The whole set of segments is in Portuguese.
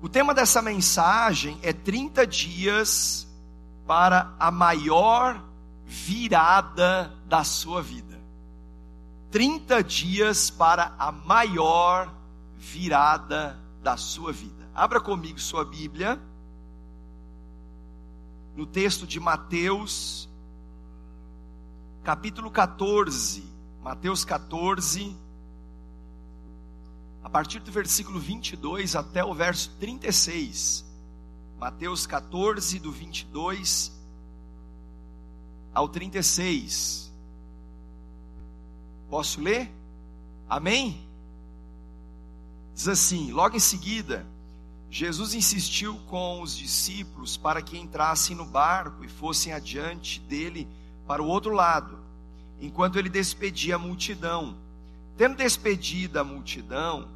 O tema dessa mensagem é 30 dias para a maior virada da sua vida. 30 dias para a maior virada da sua vida. Abra comigo sua Bíblia. No texto de Mateus, capítulo 14. Mateus 14 a partir do versículo 22 até o verso 36. Mateus 14, do 22 ao 36. Posso ler? Amém? Diz assim: logo em seguida, Jesus insistiu com os discípulos para que entrassem no barco e fossem adiante dele para o outro lado, enquanto ele despedia a multidão. Tendo despedido a multidão,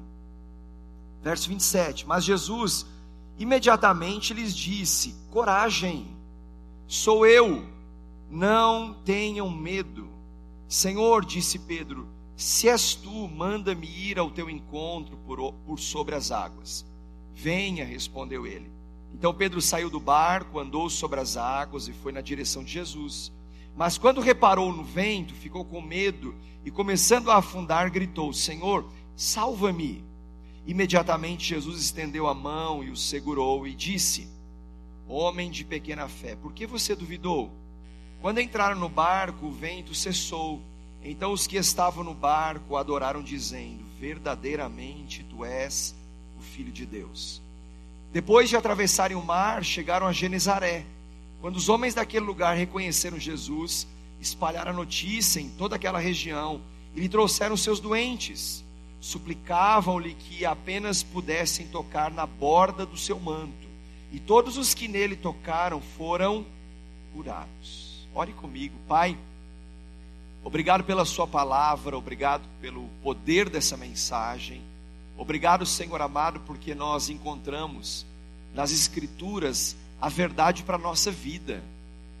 Verso 27. Mas Jesus imediatamente lhes disse: Coragem, sou eu, não tenham medo. Senhor, disse Pedro, se és tu, manda-me ir ao teu encontro por, por sobre as águas. Venha, respondeu ele. Então Pedro saiu do barco, andou sobre as águas e foi na direção de Jesus. Mas quando reparou no vento, ficou com medo e, começando a afundar, gritou: Senhor, salva-me. Imediatamente Jesus estendeu a mão e o segurou e disse: Homem de pequena fé, por que você duvidou? Quando entraram no barco, o vento cessou. Então os que estavam no barco adoraram, dizendo: Verdadeiramente tu és o Filho de Deus. Depois de atravessarem o mar, chegaram a Genezaré. Quando os homens daquele lugar reconheceram Jesus, espalharam a notícia em toda aquela região e lhe trouxeram seus doentes suplicavam-lhe que apenas pudessem tocar na borda do seu manto. E todos os que nele tocaram foram curados. Ore comigo, Pai. Obrigado pela Sua palavra, obrigado pelo poder dessa mensagem. Obrigado, Senhor amado, porque nós encontramos nas Escrituras a verdade para a nossa vida.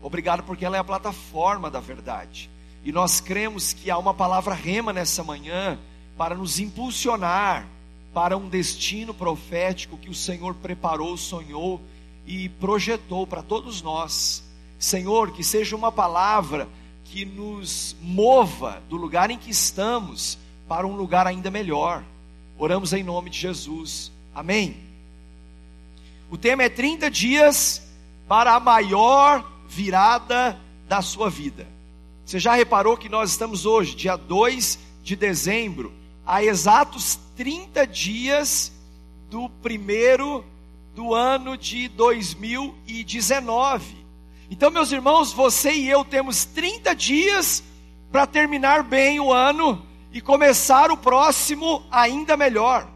Obrigado porque ela é a plataforma da verdade. E nós cremos que há uma palavra rema nessa manhã para nos impulsionar para um destino profético que o Senhor preparou, sonhou e projetou para todos nós. Senhor, que seja uma palavra que nos mova do lugar em que estamos para um lugar ainda melhor. Oramos em nome de Jesus. Amém. O tema é 30 dias para a maior virada da sua vida. Você já reparou que nós estamos hoje, dia 2 de dezembro, a exatos 30 dias do primeiro do ano de 2019. Então, meus irmãos, você e eu temos 30 dias para terminar bem o ano e começar o próximo ainda melhor.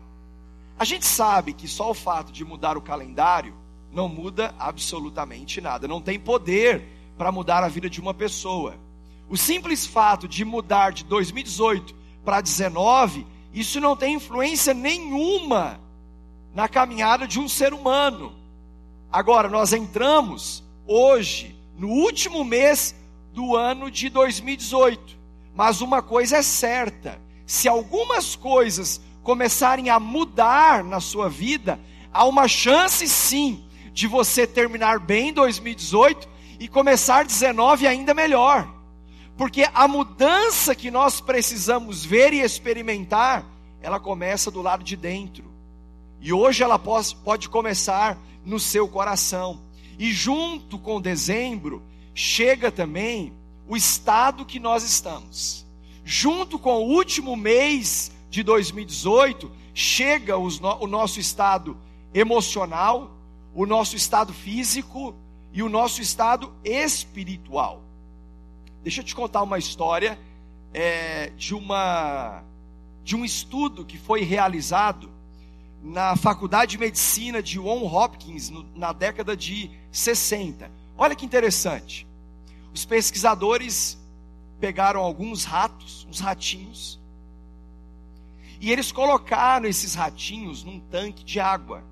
A gente sabe que só o fato de mudar o calendário não muda absolutamente nada, não tem poder para mudar a vida de uma pessoa. O simples fato de mudar de 2018 para 19, isso não tem influência nenhuma na caminhada de um ser humano. Agora, nós entramos hoje, no último mês do ano de 2018. Mas uma coisa é certa: se algumas coisas começarem a mudar na sua vida, há uma chance sim de você terminar bem 2018 e começar 19 ainda melhor. Porque a mudança que nós precisamos ver e experimentar, ela começa do lado de dentro. E hoje ela pode começar no seu coração. E junto com dezembro, chega também o estado que nós estamos. Junto com o último mês de 2018, chega o nosso estado emocional, o nosso estado físico e o nosso estado espiritual. Deixa eu te contar uma história é, de, uma, de um estudo que foi realizado na Faculdade de Medicina de John Hopkins no, na década de 60. Olha que interessante. Os pesquisadores pegaram alguns ratos, uns ratinhos, e eles colocaram esses ratinhos num tanque de água.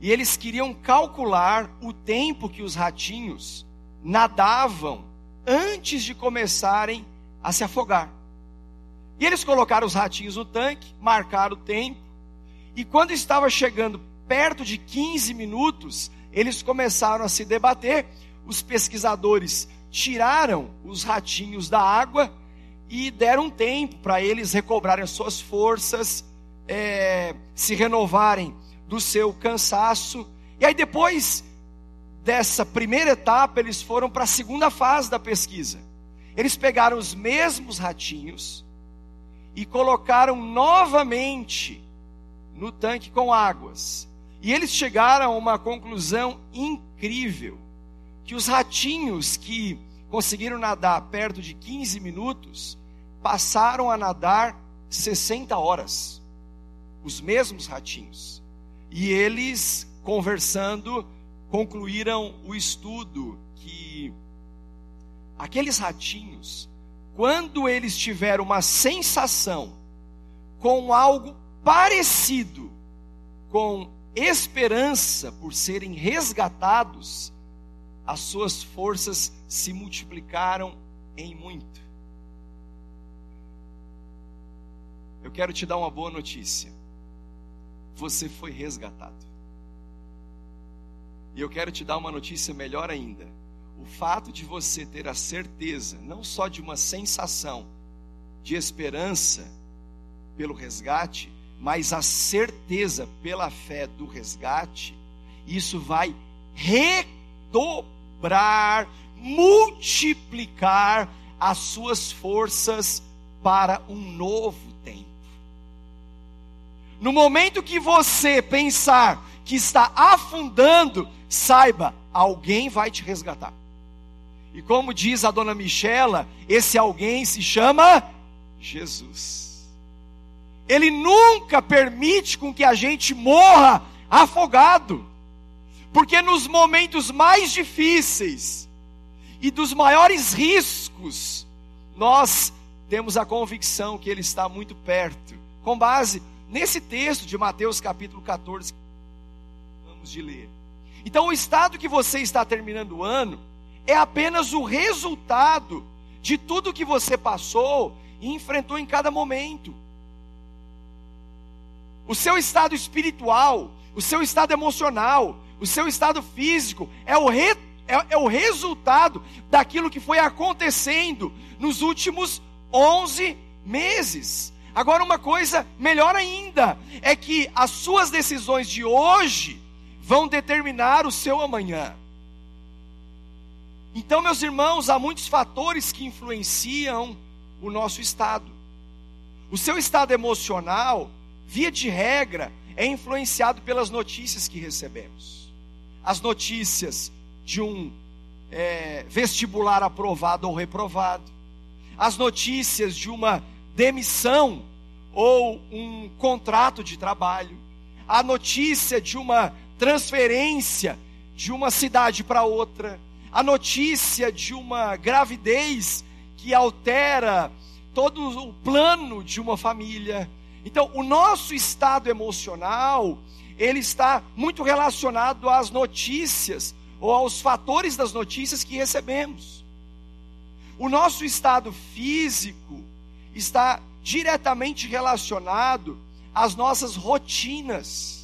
E eles queriam calcular o tempo que os ratinhos nadavam antes de começarem a se afogar. E eles colocaram os ratinhos no tanque, marcaram o tempo, e quando estava chegando perto de 15 minutos, eles começaram a se debater. Os pesquisadores tiraram os ratinhos da água e deram tempo para eles recobrarem as suas forças, é, se renovarem do seu cansaço. E aí, depois dessa primeira etapa, eles foram para a segunda fase da pesquisa. Eles pegaram os mesmos ratinhos e colocaram novamente no tanque com águas. E eles chegaram a uma conclusão incrível: que os ratinhos que conseguiram nadar perto de 15 minutos passaram a nadar 60 horas. Os mesmos ratinhos. E eles, conversando, concluíram o estudo que aqueles ratinhos, quando eles tiveram uma sensação com algo parecido com esperança por serem resgatados, as suas forças se multiplicaram em muito. Eu quero te dar uma boa notícia. Você foi resgatado. E eu quero te dar uma notícia melhor ainda. O fato de você ter a certeza, não só de uma sensação de esperança pelo resgate, mas a certeza pela fé do resgate, isso vai redobrar, multiplicar as suas forças para um novo tempo. No momento que você pensar que está afundando, saiba, alguém vai te resgatar. E como diz a dona Michela, esse alguém se chama Jesus. Ele nunca permite com que a gente morra afogado. Porque nos momentos mais difíceis e dos maiores riscos, nós temos a convicção que Ele está muito perto. Com base nesse texto de Mateus capítulo 14, vamos de ler. Então, o estado que você está terminando o ano é apenas o resultado de tudo que você passou e enfrentou em cada momento. O seu estado espiritual, o seu estado emocional, o seu estado físico é o, re, é, é o resultado daquilo que foi acontecendo nos últimos 11 meses. Agora, uma coisa melhor ainda é que as suas decisões de hoje vão determinar o seu amanhã. Então, meus irmãos, há muitos fatores que influenciam o nosso estado. O seu estado emocional via de regra, é influenciado pelas notícias que recebemos. As notícias de um é, vestibular aprovado ou reprovado, as notícias de uma demissão ou um contrato de trabalho, a notícia de uma transferência de uma cidade para outra, a notícia de uma gravidez que altera todo o plano de uma família então, o nosso estado emocional, ele está muito relacionado às notícias ou aos fatores das notícias que recebemos. O nosso estado físico está diretamente relacionado às nossas rotinas.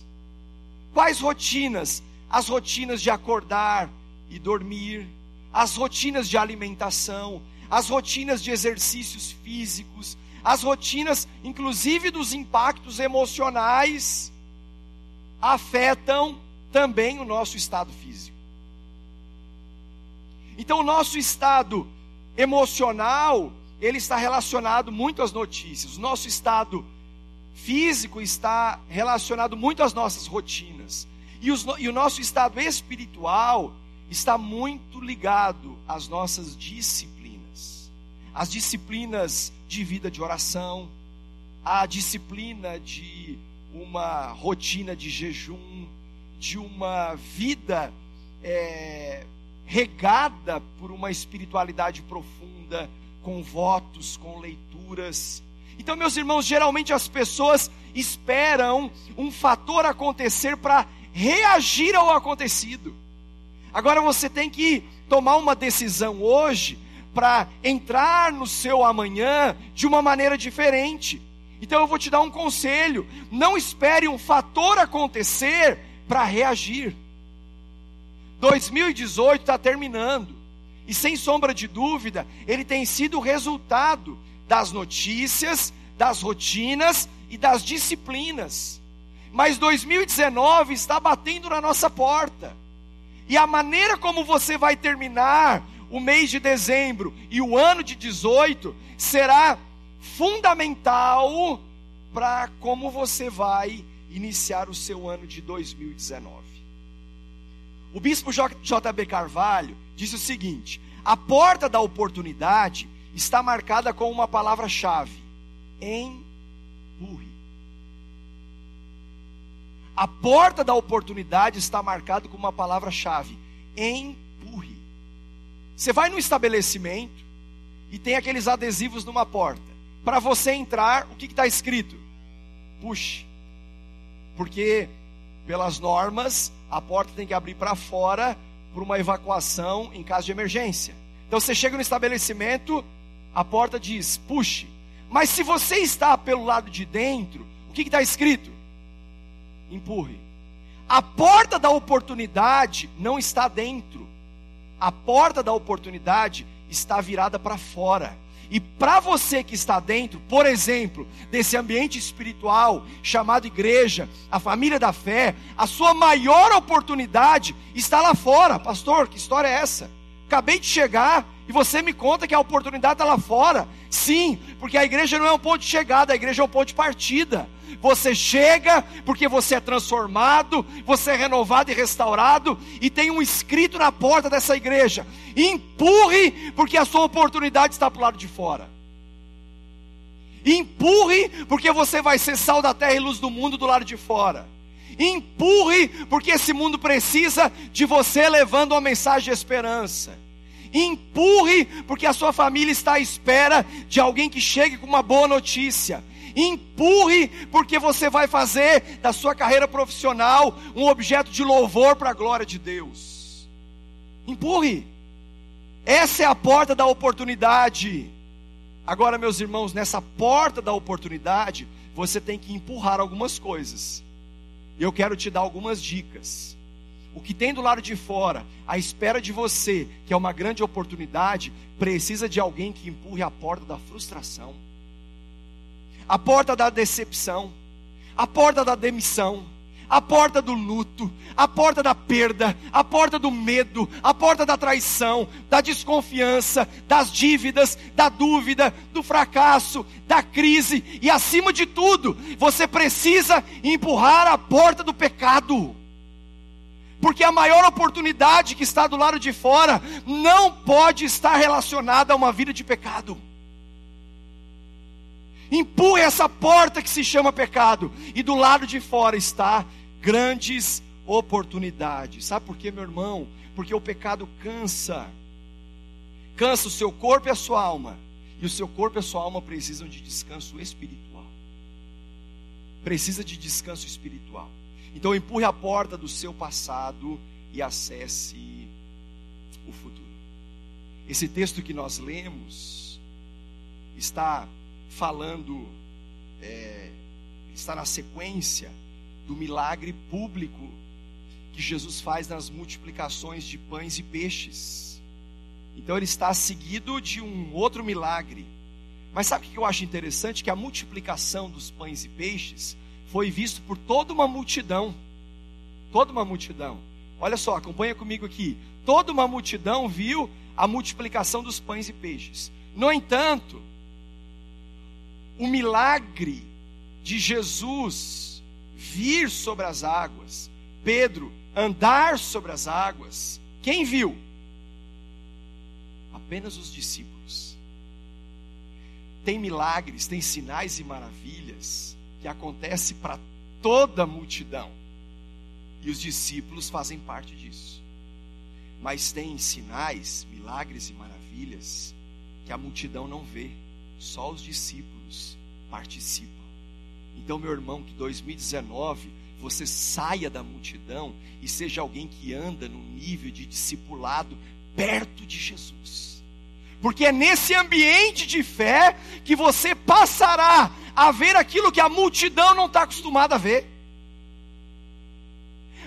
Quais rotinas? As rotinas de acordar e dormir, as rotinas de alimentação, as rotinas de exercícios físicos, as rotinas, inclusive dos impactos emocionais, afetam também o nosso estado físico. Então, o nosso estado emocional, ele está relacionado muito às notícias. O nosso estado físico está relacionado muito às nossas rotinas. E, os, e o nosso estado espiritual está muito ligado às nossas disciplinas. As disciplinas de vida de oração, a disciplina de uma rotina de jejum, de uma vida é, regada por uma espiritualidade profunda, com votos, com leituras. Então, meus irmãos, geralmente as pessoas esperam um fator acontecer para reagir ao acontecido. Agora você tem que tomar uma decisão hoje para entrar no seu amanhã de uma maneira diferente. Então eu vou te dar um conselho: não espere um fator acontecer para reagir. 2018 está terminando, e sem sombra de dúvida, ele tem sido o resultado das notícias, das rotinas e das disciplinas. Mas 2019 está batendo na nossa porta. E a maneira como você vai terminar o mês de dezembro e o ano de 18 será fundamental para como você vai iniciar o seu ano de 2019. O bispo J.B. Carvalho disse o seguinte: a porta da oportunidade está marcada com uma palavra-chave: empurre. A porta da oportunidade está marcada com uma palavra-chave: empurre. Você vai no estabelecimento e tem aqueles adesivos numa porta. Para você entrar, o que está escrito? Puxe. Porque, pelas normas, a porta tem que abrir para fora por uma evacuação em caso de emergência. Então você chega no estabelecimento, a porta diz puxe. Mas se você está pelo lado de dentro, o que está escrito? Empurre. A porta da oportunidade não está dentro. A porta da oportunidade está virada para fora. E para você que está dentro, por exemplo, desse ambiente espiritual chamado igreja, a família da fé, a sua maior oportunidade está lá fora. Pastor, que história é essa? Acabei de chegar e você me conta que a oportunidade está lá fora. Sim, porque a igreja não é um ponto de chegada, a igreja é um ponto de partida. Você chega porque você é transformado, você é renovado e restaurado, e tem um escrito na porta dessa igreja: empurre, porque a sua oportunidade está para o lado de fora. Empurre, porque você vai ser sal da terra e luz do mundo do lado de fora. Empurre, porque esse mundo precisa de você levando uma mensagem de esperança. Empurre, porque a sua família está à espera de alguém que chegue com uma boa notícia. Empurre, porque você vai fazer da sua carreira profissional um objeto de louvor para a glória de Deus. Empurre. Essa é a porta da oportunidade. Agora, meus irmãos, nessa porta da oportunidade, você tem que empurrar algumas coisas. Eu quero te dar algumas dicas. O que tem do lado de fora, à espera de você, que é uma grande oportunidade, precisa de alguém que empurre a porta da frustração a porta da decepção, a porta da demissão, a porta do luto, a porta da perda, a porta do medo, a porta da traição, da desconfiança, das dívidas, da dúvida, do fracasso, da crise e acima de tudo, você precisa empurrar a porta do pecado. Porque a maior oportunidade que está do lado de fora não pode estar relacionada a uma vida de pecado. Empurre essa porta que se chama pecado. E do lado de fora está grandes oportunidades. Sabe por quê, meu irmão? Porque o pecado cansa. Cansa o seu corpo e a sua alma. E o seu corpo e a sua alma precisam de descanso espiritual. Precisa de descanso espiritual. Então empurre a porta do seu passado e acesse o futuro. Esse texto que nós lemos está falando, é, está na sequência do milagre público que Jesus faz nas multiplicações de pães e peixes. Então ele está seguido de um outro milagre. Mas sabe o que eu acho interessante? Que a multiplicação dos pães e peixes foi visto por toda uma multidão. Toda uma multidão. Olha só, acompanha comigo aqui. Toda uma multidão viu a multiplicação dos pães e peixes. No entanto, o milagre de Jesus vir sobre as águas, Pedro andar sobre as águas, quem viu? Apenas os discípulos. Tem milagres, tem sinais e maravilhas que acontecem para toda a multidão. E os discípulos fazem parte disso. Mas tem sinais, milagres e maravilhas que a multidão não vê, só os discípulos participam. Então, meu irmão, que 2019 você saia da multidão e seja alguém que anda no nível de discipulado perto de Jesus. Porque é nesse ambiente de fé que você passará a ver aquilo que a multidão não está acostumada a ver.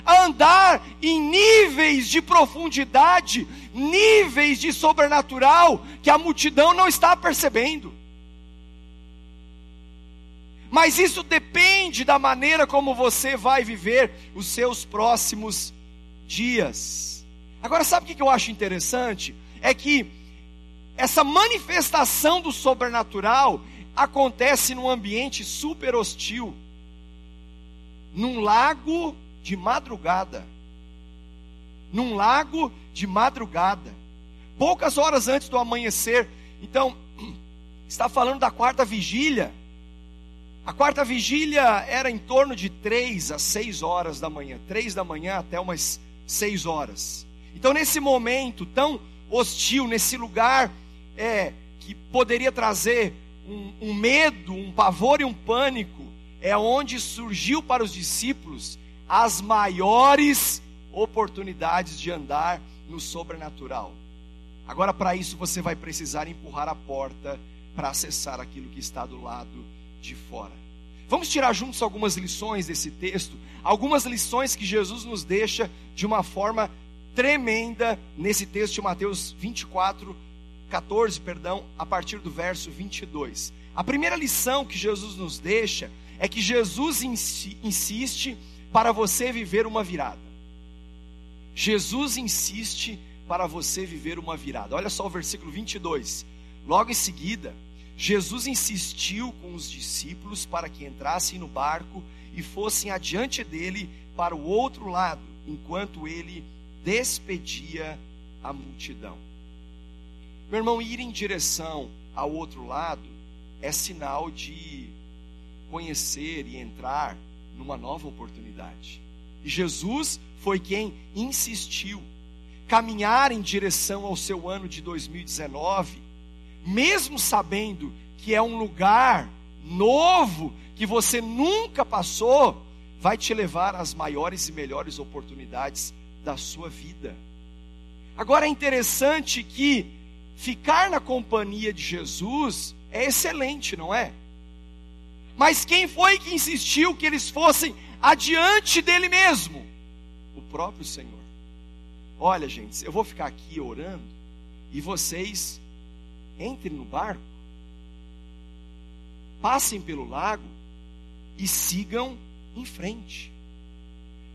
A andar em níveis de profundidade, níveis de sobrenatural que a multidão não está percebendo. Mas isso depende da maneira como você vai viver os seus próximos dias. Agora, sabe o que eu acho interessante? É que essa manifestação do sobrenatural acontece num ambiente super hostil, num lago de madrugada. Num lago de madrugada, poucas horas antes do amanhecer. Então, está falando da quarta vigília. A quarta vigília era em torno de três a seis horas da manhã, três da manhã até umas seis horas. Então, nesse momento tão hostil, nesse lugar é, que poderia trazer um, um medo, um pavor e um pânico, é onde surgiu para os discípulos as maiores oportunidades de andar no sobrenatural. Agora, para isso, você vai precisar empurrar a porta para acessar aquilo que está do lado de fora. Vamos tirar juntos algumas lições desse texto, algumas lições que Jesus nos deixa de uma forma tremenda nesse texto de Mateus 24, 14, perdão, a partir do verso 22. A primeira lição que Jesus nos deixa é que Jesus insiste para você viver uma virada. Jesus insiste para você viver uma virada. Olha só o versículo 22. Logo em seguida, Jesus insistiu com os discípulos para que entrassem no barco e fossem adiante dele para o outro lado, enquanto ele despedia a multidão. Meu irmão, ir em direção ao outro lado é sinal de conhecer e entrar numa nova oportunidade. E Jesus foi quem insistiu caminhar em direção ao seu ano de 2019 mesmo sabendo que é um lugar novo que você nunca passou, vai te levar às maiores e melhores oportunidades da sua vida. Agora é interessante que ficar na companhia de Jesus é excelente, não é? Mas quem foi que insistiu que eles fossem adiante dele mesmo? O próprio Senhor. Olha, gente, eu vou ficar aqui orando e vocês entrem no barco, passem pelo lago e sigam em frente.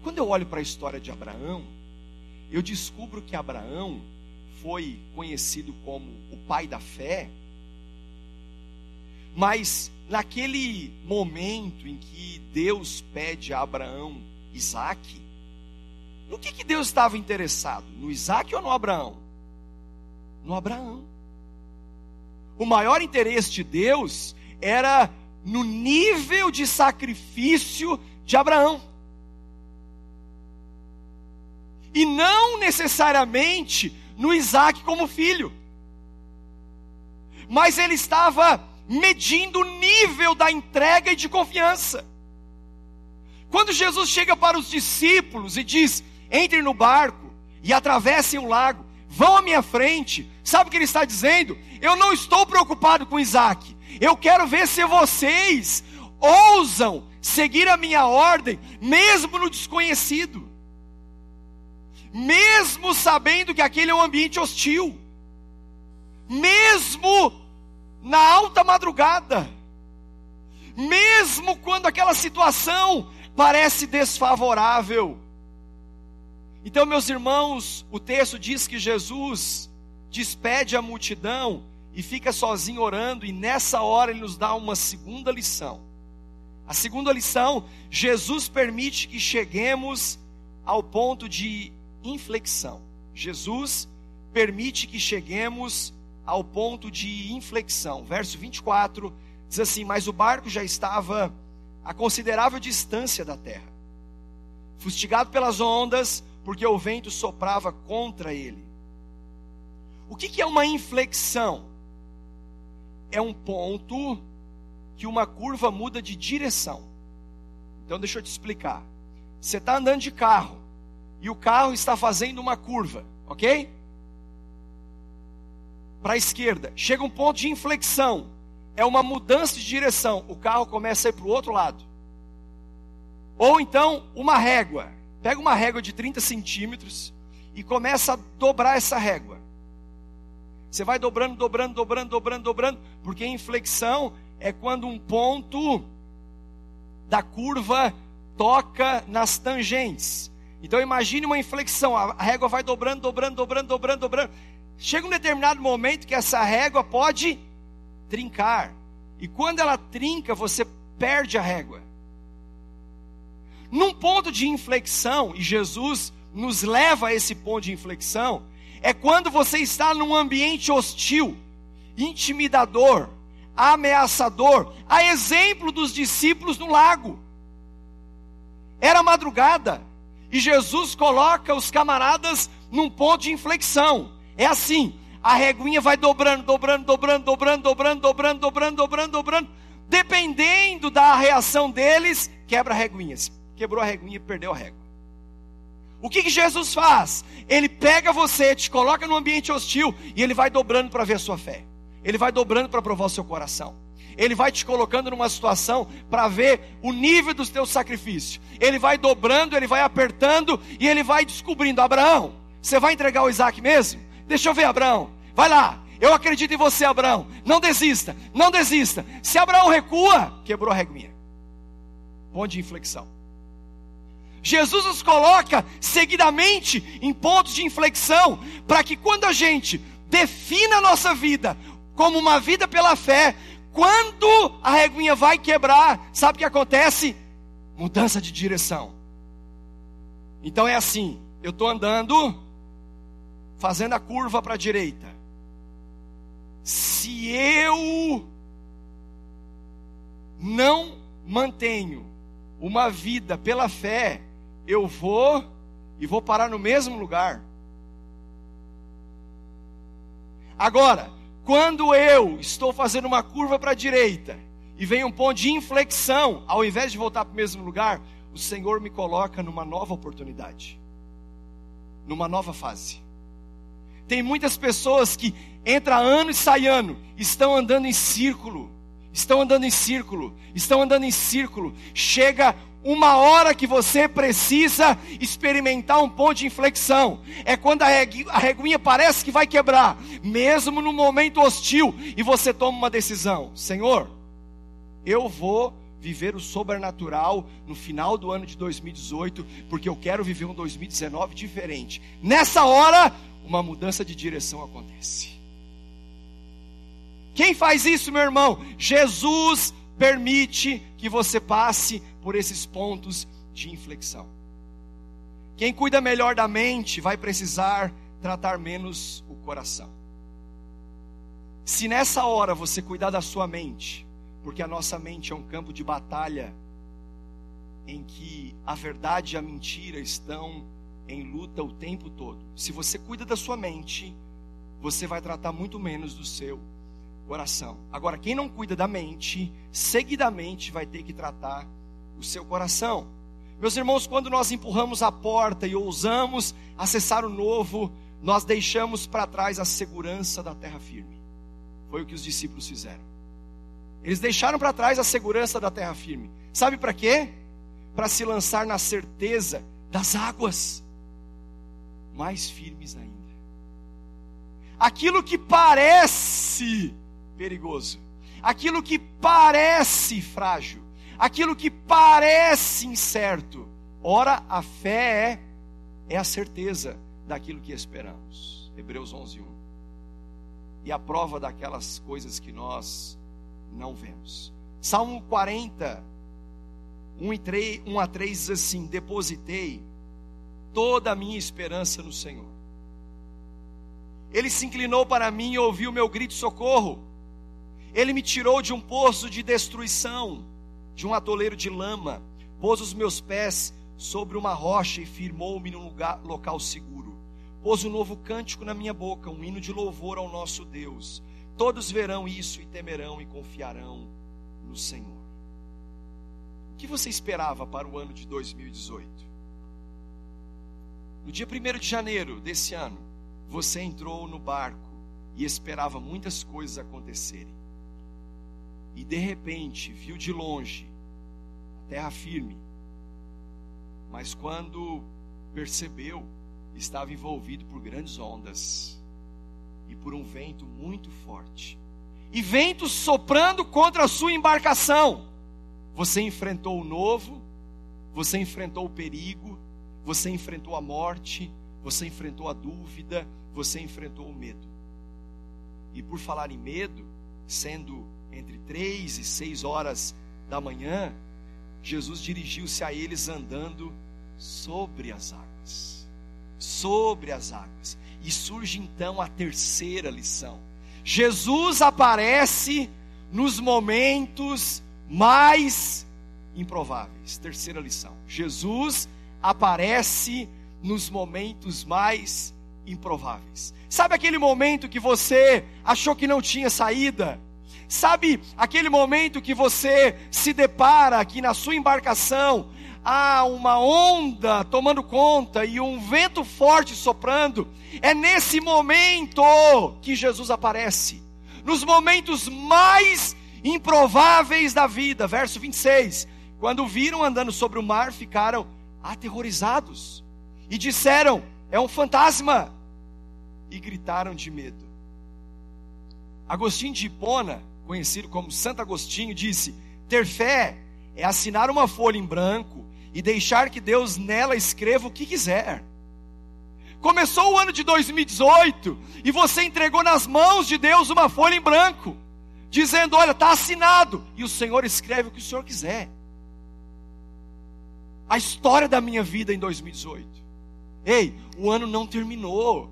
Quando eu olho para a história de Abraão, eu descubro que Abraão foi conhecido como o pai da fé, mas naquele momento em que Deus pede a Abraão Isaac, no que, que Deus estava interessado? No Isaac ou no Abraão? No Abraão. O maior interesse de Deus era no nível de sacrifício de Abraão. E não necessariamente no Isaac como filho. Mas ele estava medindo o nível da entrega e de confiança. Quando Jesus chega para os discípulos e diz: entrem no barco e atravessem o lago, vão à minha frente, sabe o que ele está dizendo? Eu não estou preocupado com Isaac. Eu quero ver se vocês ousam seguir a minha ordem, mesmo no desconhecido, mesmo sabendo que aquele é um ambiente hostil, mesmo na alta madrugada, mesmo quando aquela situação parece desfavorável. Então, meus irmãos, o texto diz que Jesus despede a multidão e fica sozinho orando, e nessa hora ele nos dá uma segunda lição. A segunda lição, Jesus permite que cheguemos ao ponto de inflexão. Jesus permite que cheguemos ao ponto de inflexão. Verso 24 diz assim: Mas o barco já estava a considerável distância da terra. Fustigado pelas ondas, porque o vento soprava contra ele. O que, que é uma inflexão? É um ponto que uma curva muda de direção. Então deixa eu te explicar. Você está andando de carro e o carro está fazendo uma curva, ok? Para a esquerda. Chega um ponto de inflexão. É uma mudança de direção. O carro começa a ir para o outro lado. Ou então, uma régua. Pega uma régua de 30 centímetros e começa a dobrar essa régua. Você vai dobrando, dobrando, dobrando, dobrando, dobrando, porque inflexão é quando um ponto da curva toca nas tangentes. Então imagine uma inflexão, a régua vai dobrando, dobrando, dobrando, dobrando, dobrando. Chega um determinado momento que essa régua pode trincar. E quando ela trinca, você perde a régua. Num ponto de inflexão, e Jesus nos leva a esse ponto de inflexão, é quando você está num ambiente hostil, intimidador, ameaçador, a exemplo dos discípulos no lago. Era madrugada e Jesus coloca os camaradas num ponto de inflexão. É assim, a reguinha vai dobrando, dobrando, dobrando, dobrando, dobrando, dobrando, dobrando, dobrando, dobrando. Dependendo da reação deles, quebra a reguinha. Quebrou a reguinha, perdeu a régua. O que, que Jesus faz? Ele pega você, te coloca num ambiente hostil e ele vai dobrando para ver a sua fé. Ele vai dobrando para provar o seu coração. Ele vai te colocando numa situação para ver o nível dos teus sacrifícios. Ele vai dobrando, ele vai apertando e ele vai descobrindo: Abraão, você vai entregar o Isaac mesmo? Deixa eu ver, Abraão. Vai lá. Eu acredito em você, Abraão. Não desista, não desista. Se Abraão recua, quebrou a reguinha. Ponto de inflexão. Jesus nos coloca seguidamente em pontos de inflexão, para que quando a gente defina a nossa vida como uma vida pela fé, quando a reguinha vai quebrar, sabe o que acontece? Mudança de direção. Então é assim: eu estou andando, fazendo a curva para a direita. Se eu não mantenho uma vida pela fé, eu vou e vou parar no mesmo lugar. Agora, quando eu estou fazendo uma curva para a direita e vem um ponto de inflexão, ao invés de voltar para o mesmo lugar, o Senhor me coloca numa nova oportunidade, numa nova fase. Tem muitas pessoas que entra ano e sai ano, estão andando em círculo, estão andando em círculo, estão andando em círculo. Chega uma hora que você precisa experimentar um ponto de inflexão. É quando a, reguinha parece que vai quebrar, mesmo no momento hostil, e você toma uma decisão: Senhor, eu vou viver o sobrenatural no final do ano de 2018, porque eu quero viver um 2019 diferente. Nessa hora, uma mudança de direção acontece. Quem faz isso, meu irmão? Jesus permite que você passe por esses pontos de inflexão. Quem cuida melhor da mente vai precisar tratar menos o coração. Se nessa hora você cuidar da sua mente, porque a nossa mente é um campo de batalha em que a verdade e a mentira estão em luta o tempo todo. Se você cuida da sua mente, você vai tratar muito menos do seu coração. Agora, quem não cuida da mente, seguidamente vai ter que tratar o seu coração. Meus irmãos, quando nós empurramos a porta e ousamos acessar o novo, nós deixamos para trás a segurança da terra firme. Foi o que os discípulos fizeram. Eles deixaram para trás a segurança da terra firme. Sabe para quê? Para se lançar na certeza das águas mais firmes ainda. Aquilo que parece perigoso, aquilo que parece frágil, aquilo que parece incerto. Ora, a fé é, é a certeza daquilo que esperamos. Hebreus 11, 1. E a prova daquelas coisas que nós não vemos. Salmo 40, 1, e 3, 1 a 3 diz assim: Depositei toda a minha esperança no Senhor. Ele se inclinou para mim e ouviu meu grito de socorro. Ele me tirou de um poço de destruição de um atoleiro de lama, pôs os meus pés sobre uma rocha e firmou-me num lugar, local seguro. Pôs um novo cântico na minha boca, um hino de louvor ao nosso Deus. Todos verão isso e temerão e confiarão no Senhor. O que você esperava para o ano de 2018? No dia 1 de janeiro desse ano, você entrou no barco e esperava muitas coisas acontecerem. E de repente viu de longe a terra firme, mas quando percebeu, estava envolvido por grandes ondas e por um vento muito forte. E ventos soprando contra a sua embarcação. Você enfrentou o novo, você enfrentou o perigo, você enfrentou a morte, você enfrentou a dúvida, você enfrentou o medo. E por falar em medo, sendo entre três e seis horas da manhã, Jesus dirigiu-se a eles andando sobre as águas. Sobre as águas. E surge então a terceira lição. Jesus aparece nos momentos mais improváveis. Terceira lição. Jesus aparece nos momentos mais improváveis. Sabe aquele momento que você achou que não tinha saída? Sabe aquele momento que você se depara que na sua embarcação há uma onda tomando conta e um vento forte soprando? É nesse momento que Jesus aparece. Nos momentos mais improváveis da vida. Verso 26. Quando viram andando sobre o mar, ficaram aterrorizados e disseram: É um fantasma e gritaram de medo. Agostinho de Hipona, conhecido como Santo Agostinho, disse: ter fé é assinar uma folha em branco e deixar que Deus nela escreva o que quiser. Começou o ano de 2018 e você entregou nas mãos de Deus uma folha em branco, dizendo: Olha, está assinado, e o Senhor escreve o que o Senhor quiser. A história da minha vida em 2018. Ei, o ano não terminou.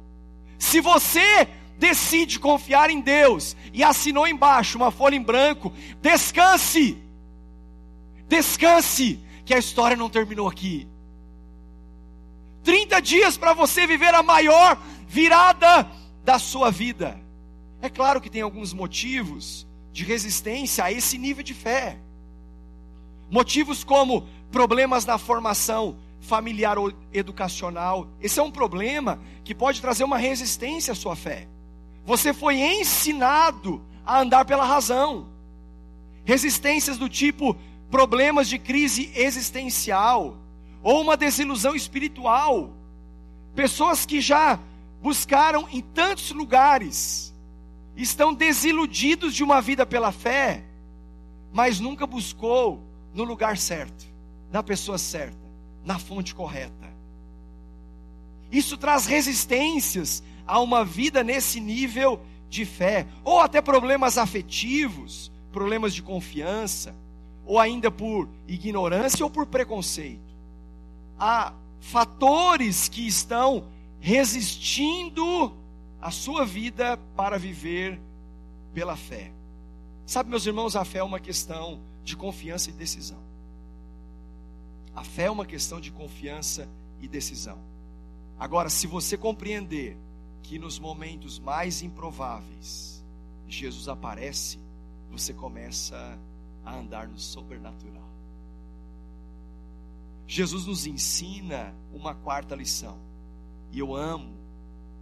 Se você decide confiar em Deus e assinou embaixo uma folha em branco, descanse. Descanse, que a história não terminou aqui. 30 dias para você viver a maior virada da sua vida. É claro que tem alguns motivos de resistência a esse nível de fé. Motivos como problemas na formação familiar ou educacional. Esse é um problema que pode trazer uma resistência à sua fé. Você foi ensinado a andar pela razão. Resistências do tipo problemas de crise existencial ou uma desilusão espiritual. Pessoas que já buscaram em tantos lugares, estão desiludidos de uma vida pela fé, mas nunca buscou no lugar certo, na pessoa certa na fonte correta. Isso traz resistências a uma vida nesse nível de fé, ou até problemas afetivos, problemas de confiança, ou ainda por ignorância ou por preconceito. Há fatores que estão resistindo a sua vida para viver pela fé. Sabe, meus irmãos, a fé é uma questão de confiança e decisão. A fé é uma questão de confiança e decisão. Agora, se você compreender que nos momentos mais improváveis Jesus aparece, você começa a andar no sobrenatural. Jesus nos ensina uma quarta lição. E eu amo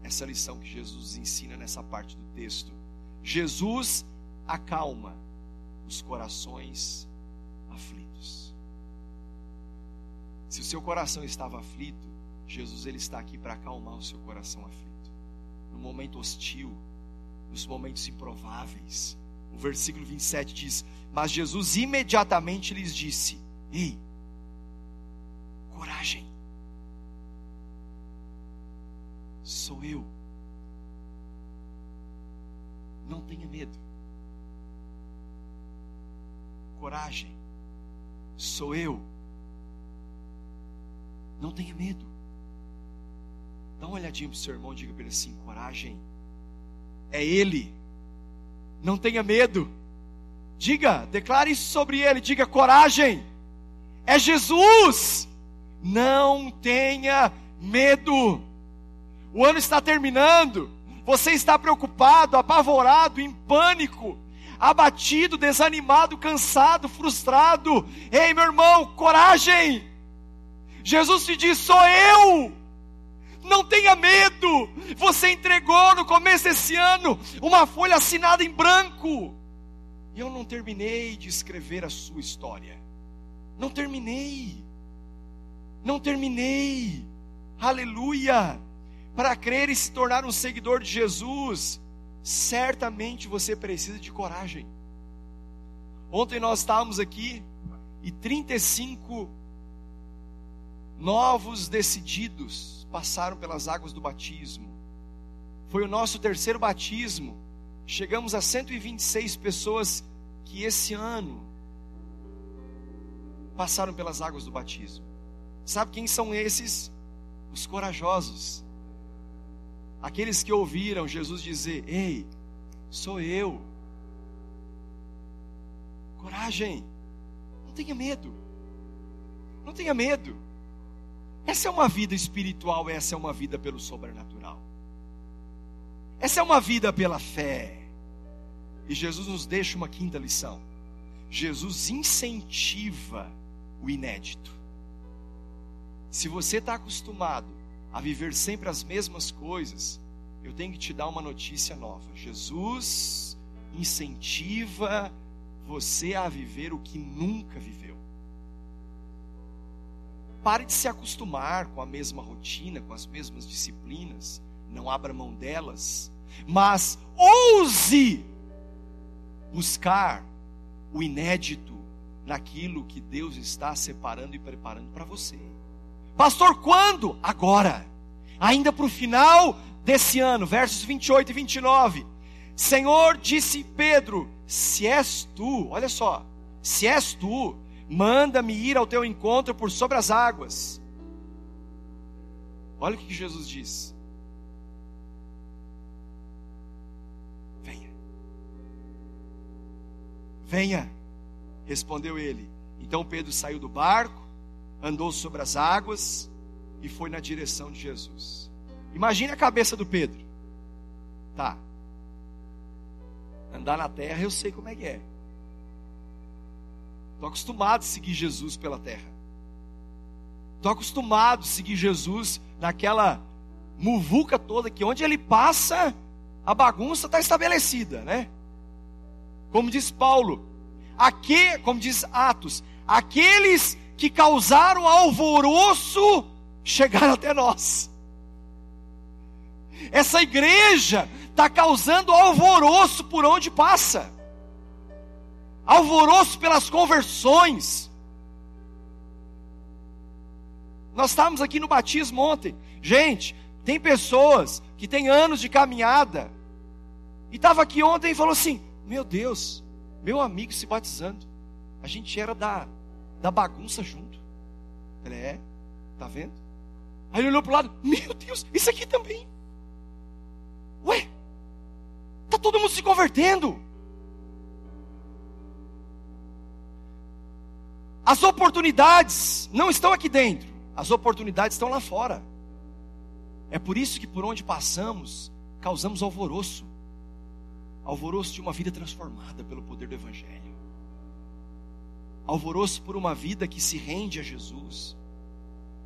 essa lição que Jesus ensina nessa parte do texto. Jesus acalma os corações aflitos. Se o seu coração estava aflito, Jesus ele está aqui para acalmar o seu coração aflito. Momento hostil, nos momentos improváveis. O versículo 27 diz: Mas Jesus imediatamente lhes disse: Ei, coragem, sou eu. Não tenha medo. Coragem, sou eu não tenha medo. Dá uma olhadinha para o seu irmão e diga para ele assim: coragem. É Ele. Não tenha medo. Diga, declare isso sobre ele, diga coragem. É Jesus. Não tenha medo. O ano está terminando. Você está preocupado, apavorado, em pânico, abatido, desanimado, cansado, frustrado. Ei, meu irmão, coragem. Jesus te diz: sou eu. Não tenha medo. Você entregou no começo desse ano uma folha assinada em branco. E eu não terminei de escrever a sua história. Não terminei. Não terminei. Aleluia. Para crer e se tornar um seguidor de Jesus, certamente você precisa de coragem. Ontem nós estávamos aqui e 35 novos decididos passaram pelas águas do batismo. Foi o nosso terceiro batismo. Chegamos a 126 pessoas que esse ano passaram pelas águas do batismo. Sabe quem são esses? Os corajosos. Aqueles que ouviram Jesus dizer: Ei, sou eu. Coragem. Não tenha medo. Não tenha medo. Essa é uma vida espiritual, essa é uma vida pelo sobrenatural. Essa é uma vida pela fé. E Jesus nos deixa uma quinta lição. Jesus incentiva o inédito. Se você está acostumado a viver sempre as mesmas coisas, eu tenho que te dar uma notícia nova. Jesus incentiva você a viver o que nunca viveu. Pare de se acostumar com a mesma rotina, com as mesmas disciplinas. Não abra mão delas. Mas ouse buscar o inédito naquilo que Deus está separando e preparando para você. Pastor, quando? Agora. Ainda para o final desse ano, versos 28 e 29. Senhor, disse Pedro: Se és tu, olha só, se és tu, manda-me ir ao teu encontro por sobre as águas. Olha o que Jesus diz. Venha. Venha, respondeu ele. Então Pedro saiu do barco, andou sobre as águas e foi na direção de Jesus. Imagine a cabeça do Pedro. Tá. Andar na terra eu sei como é que é. Estou acostumado a seguir Jesus pela terra. Estou acostumado a seguir Jesus naquela muvuca toda que onde ele passa, a bagunça está estabelecida, né? Como diz Paulo, aqui, como diz Atos, aqueles que causaram alvoroço chegaram até nós. Essa igreja está causando alvoroço por onde passa alvoroço pelas conversões. Nós estávamos aqui no batismo ontem. Gente, tem pessoas que têm anos de caminhada. E estava aqui ontem e falou assim: Meu Deus, meu amigo se batizando. A gente era da, da bagunça junto. Ele é, tá vendo? Aí ele olhou para o lado: Meu Deus, isso aqui também. Ué, tá todo mundo se convertendo. As oportunidades não estão aqui dentro, as oportunidades estão lá fora. É por isso que por onde passamos, causamos alvoroço alvoroço de uma vida transformada pelo poder do Evangelho, alvoroço por uma vida que se rende a Jesus.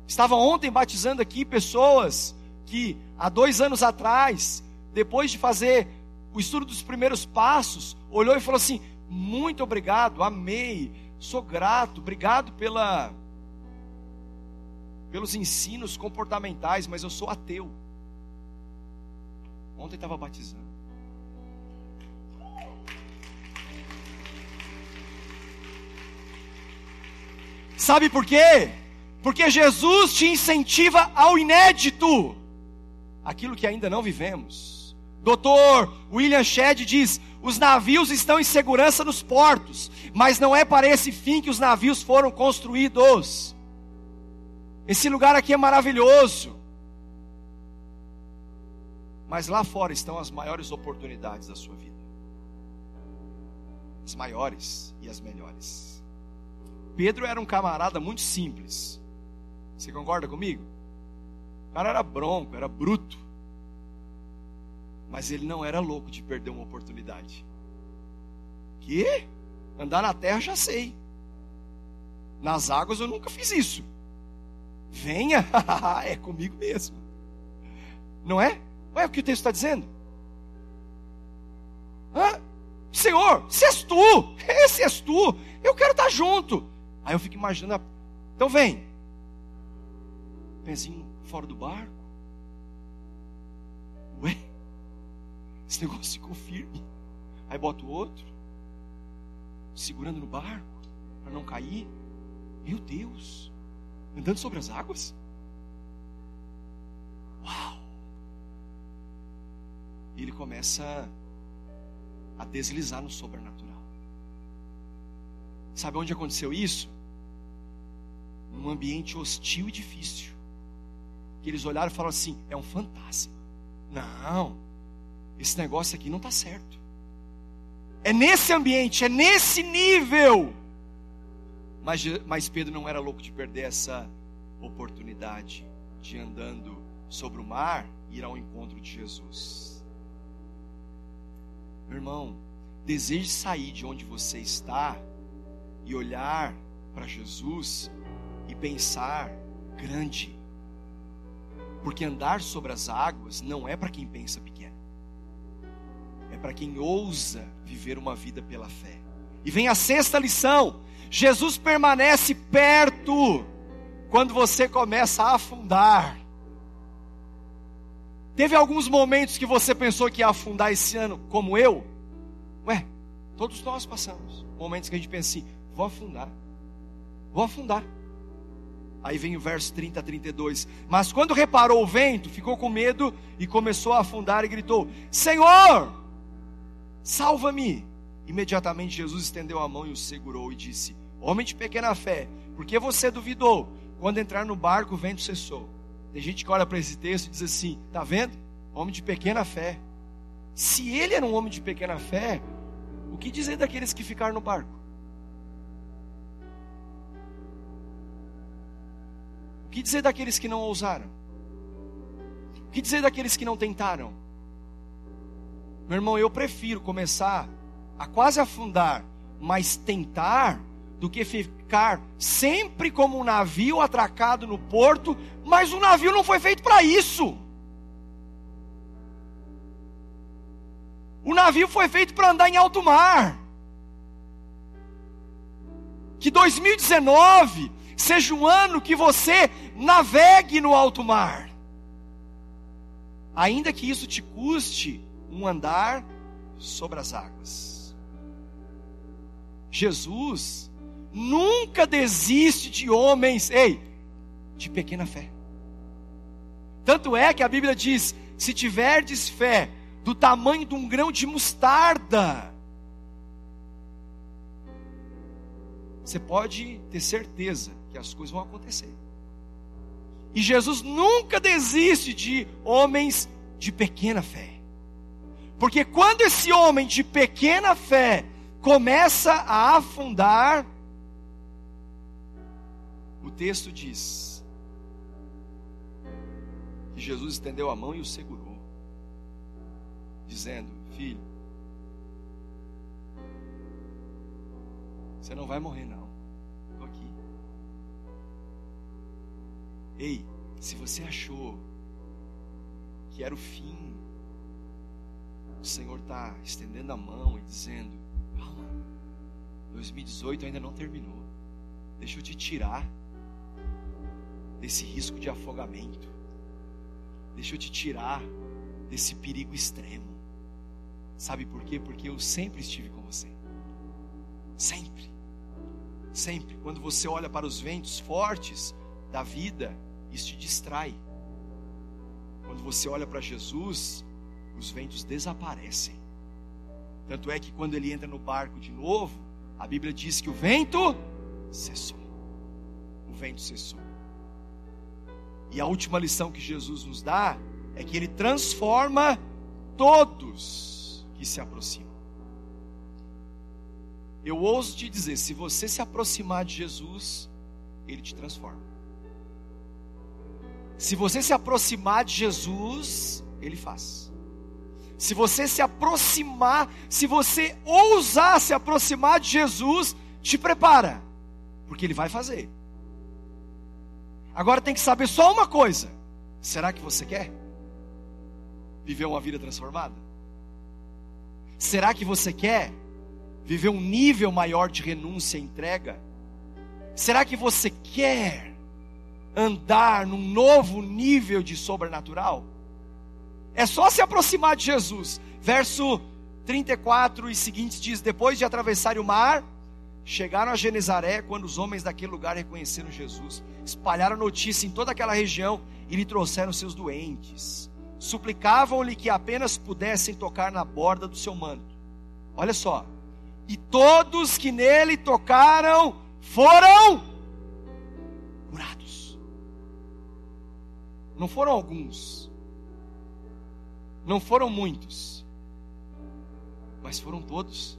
Estava ontem batizando aqui pessoas que há dois anos atrás, depois de fazer o estudo dos primeiros passos, olhou e falou assim: Muito obrigado, amei, Sou grato, obrigado pela pelos ensinos comportamentais, mas eu sou ateu. Ontem estava batizando. Sabe por quê? Porque Jesus te incentiva ao inédito, aquilo que ainda não vivemos. Doutor William Shedd diz: os navios estão em segurança nos portos, mas não é para esse fim que os navios foram construídos. Esse lugar aqui é maravilhoso. Mas lá fora estão as maiores oportunidades da sua vida. as maiores e as melhores. Pedro era um camarada muito simples. Você concorda comigo? O cara era bronco, era bruto. Mas ele não era louco de perder uma oportunidade. Que? Andar na terra já sei. Nas águas eu nunca fiz isso. Venha, é comigo mesmo. Não é? Não é o que o texto está dizendo? Hã? Senhor, se és tu, esse és tu, eu quero estar junto. Aí eu fico imaginando, então vem. Pezinho fora do barco. Esse negócio ficou firme. Aí bota o outro, segurando no barco, para não cair. Meu Deus, andando sobre as águas? Uau! E ele começa a deslizar no sobrenatural. Sabe onde aconteceu isso? Num ambiente hostil e difícil. Que eles olharam e falaram assim: é um fantasma. Não, esse negócio aqui não está certo. É nesse ambiente, é nesse nível. Mas, mas Pedro não era louco de perder essa oportunidade de andando sobre o mar ir ao encontro de Jesus. Meu irmão, deseje sair de onde você está e olhar para Jesus e pensar grande. Porque andar sobre as águas não é para quem pensa pequeno. É para quem ousa viver uma vida pela fé. E vem a sexta lição: Jesus permanece perto quando você começa a afundar. Teve alguns momentos que você pensou que ia afundar esse ano, como eu? Ué, todos nós passamos. Momentos que a gente pensa assim: vou afundar, vou afundar. Aí vem o verso 30 a 32. Mas quando reparou o vento, ficou com medo e começou a afundar e gritou: Senhor, salva-me. Imediatamente Jesus estendeu a mão e o segurou e disse: Homem de pequena fé, por que você duvidou? Quando entrar no barco, o vento cessou. Tem gente que olha para esse texto e diz assim: está vendo? Homem de pequena fé. Se ele era um homem de pequena fé, o que dizer daqueles que ficaram no barco? O que dizer daqueles que não ousaram? O que dizer daqueles que não tentaram? Meu irmão, eu prefiro começar a quase afundar, mas tentar, do que ficar sempre como um navio atracado no porto, mas o navio não foi feito para isso. O navio foi feito para andar em alto mar. Que 2019 seja um ano que você navegue no alto mar. Ainda que isso te custe um andar sobre as águas. Jesus nunca desiste de homens, ei, de pequena fé. Tanto é que a Bíblia diz: se tiverdes fé do tamanho de um grão de mostarda, você pode ter certeza que as coisas vão acontecer. E Jesus nunca desiste de homens de pequena fé. Porque quando esse homem de pequena fé começa a afundar, o texto diz que Jesus estendeu a mão e o segurou, dizendo: Filho, você não vai morrer, não. Estou aqui. Ei, se você achou que era o fim, Senhor está estendendo a mão e dizendo: Calma, 2018 ainda não terminou. Deixa eu te tirar desse risco de afogamento. Deixa eu te tirar desse perigo extremo. Sabe por quê? Porque eu sempre estive com você. Sempre. Sempre. Quando você olha para os ventos fortes da vida, isso te distrai. Quando você olha para Jesus, os ventos desaparecem. Tanto é que quando ele entra no barco de novo, a Bíblia diz que o vento cessou. O vento cessou. E a última lição que Jesus nos dá é que ele transforma todos que se aproximam. Eu ouso te dizer: se você se aproximar de Jesus, Ele te transforma. Se você se aproximar de Jesus, Ele faz. Se você se aproximar, se você ousar se aproximar de Jesus, te prepara, porque Ele vai fazer. Agora tem que saber só uma coisa: será que você quer viver uma vida transformada? Será que você quer viver um nível maior de renúncia e entrega? Será que você quer andar num novo nível de sobrenatural? É só se aproximar de Jesus. Verso 34 e seguintes diz: Depois de atravessar o mar, chegaram a Genezaré quando os homens daquele lugar reconheceram Jesus. Espalharam notícia em toda aquela região e lhe trouxeram seus doentes. Suplicavam-lhe que apenas pudessem tocar na borda do seu manto. Olha só, e todos que nele tocaram foram curados. Não foram alguns, não foram muitos, mas foram todos.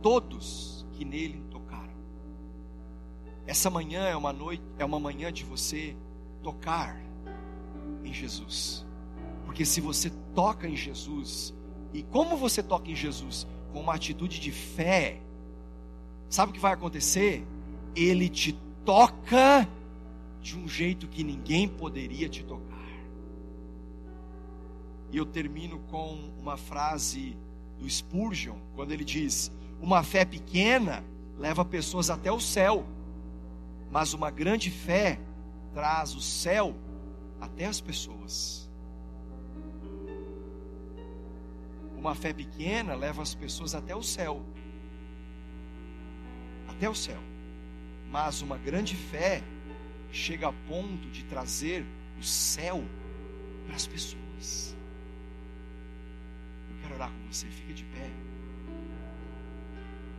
Todos que nele tocaram. Essa manhã é uma noite, é uma manhã de você tocar em Jesus. Porque se você toca em Jesus, e como você toca em Jesus? Com uma atitude de fé. Sabe o que vai acontecer? Ele te toca de um jeito que ninguém poderia te tocar. E eu termino com uma frase do Spurgeon, quando ele diz: Uma fé pequena leva pessoas até o céu, mas uma grande fé traz o céu até as pessoas. Uma fé pequena leva as pessoas até o céu. Até o céu. Mas uma grande fé chega a ponto de trazer o céu para as pessoas. Orar com você, fica de pé.